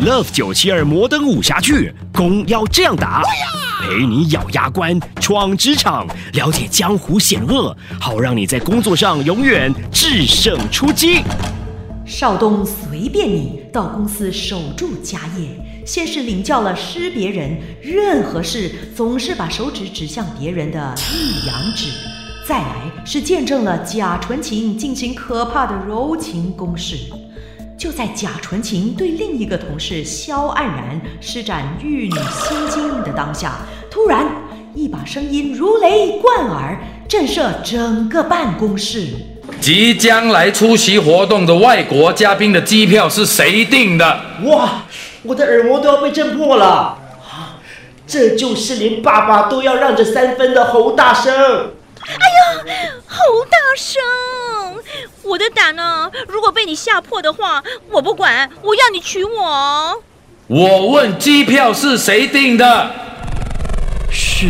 Love 九七二摩登武侠剧，攻要这样打，陪你咬牙关，闯职场，了解江湖险恶，好让你在工作上永远制胜出击。少东随便你到公司守住家业，先是领教了识别人，任何事总是把手指指向别人的一阳指，再来是见证了假纯情进行可怕的柔情攻势。就在贾纯情对另一个同事萧黯然施展玉女心经的当下，突然一把声音如雷贯耳，震慑整个办公室。即将来出席活动的外国嘉宾的机票是谁订的？哇，我的耳膜都要被震破了！啊，这就是连爸爸都要让着三分的侯大生。哎呀，侯大生！我的胆呢？如果被你吓破的话，我不管，我要你娶我。我问机票是谁订的？是，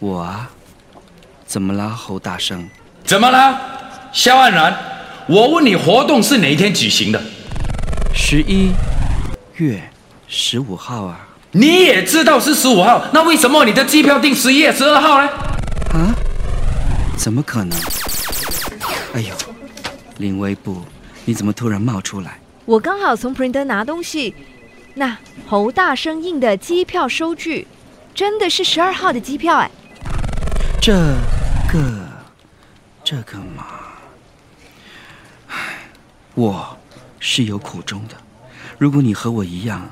我啊。怎么了，侯大生？怎么了，肖安然？我问你，活动是哪一天举行的？十一月十五号啊。你也知道是十五号，那为什么你的机票订十一月十二号呢？啊？怎么可能？哎呦！林微步，你怎么突然冒出来？我刚好从 printer 拿东西，那侯大生印的机票收据，真的是十二号的机票哎。这个，这个嘛，唉，我是有苦衷的。如果你和我一样，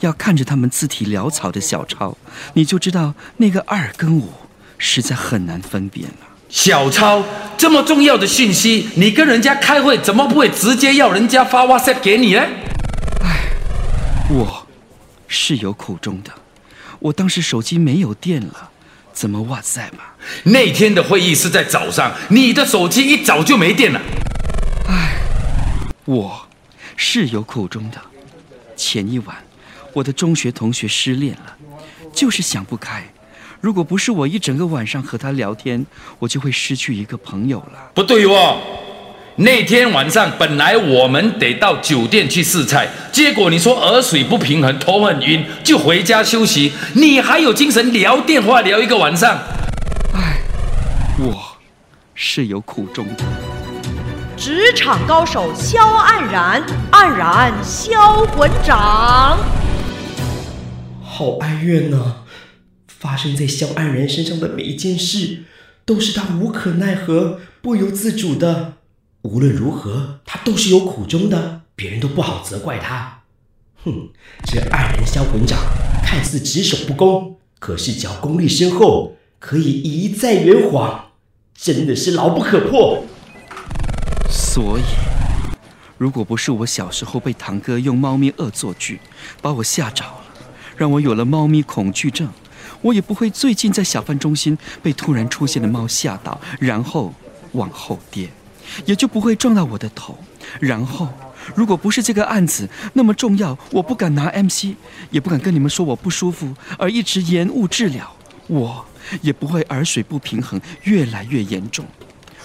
要看着他们字体潦草的小抄，你就知道那个二跟五实在很难分辨了。小超这么重要的讯息，你跟人家开会怎么不会直接要人家发 WhatsApp 给你呢？唉，我是有苦衷的。我当时手机没有电了，怎么 WhatsApp 啊？那天的会议是在早上，你的手机一早就没电了。唉，我是有苦衷的。前一晚，我的中学同学失恋了，就是想不开。如果不是我一整个晚上和他聊天，我就会失去一个朋友了。不对哦，那天晚上本来我们得到酒店去试菜，结果你说耳水不平衡，头很晕，就回家休息。你还有精神聊电话聊一个晚上？唉，我是有苦衷的。职场高手肖黯然，黯然销魂掌，好哀怨呐。发生在萧安然身上的每一件事，都是他无可奈何、不由自主的。无论如何，他都是有苦衷的，别人都不好责怪他。哼，这黯人销魂掌看似只手不攻，可是只要功力深厚，可以一再圆谎，真的是牢不可破。所以，如果不是我小时候被堂哥用猫咪恶作剧把我吓着了，让我有了猫咪恐惧症。我也不会最近在小贩中心被突然出现的猫吓到，然后往后跌，也就不会撞到我的头。然后，如果不是这个案子那么重要，我不敢拿 MC，也不敢跟你们说我不舒服而一直延误治疗，我也不会耳水不平衡越来越严重，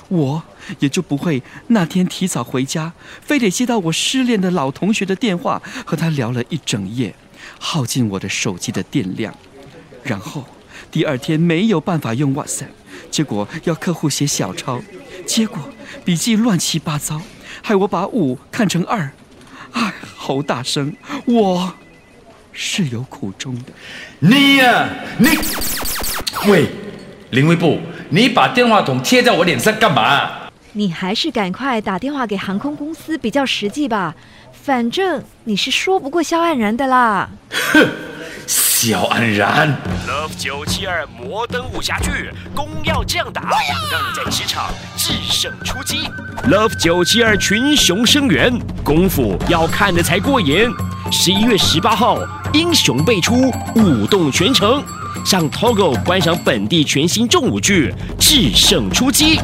我也就不会那天提早回家，非得接到我失恋的老同学的电话，和他聊了一整夜，耗尽我的手机的电量。然后第二天没有办法用 WhatsApp，结果要客户写小抄，结果笔记乱七八糟，害我把五看成二。哎，侯大生，我是有苦衷的。你呀，你，喂，林威部，你把电话筒贴在我脸上干嘛？你还是赶快打电话给航空公司比较实际吧，反正你是说不过肖黯然的啦。哼。萧安然，Love 九七二摩登武侠剧，攻要这样打，让你在职场制胜出击。Love 九七二群雄生源，功夫要看的才过瘾。十一月十八号，英雄辈出，舞动全城，上 Togo 观赏本地全新重武剧，制胜出击。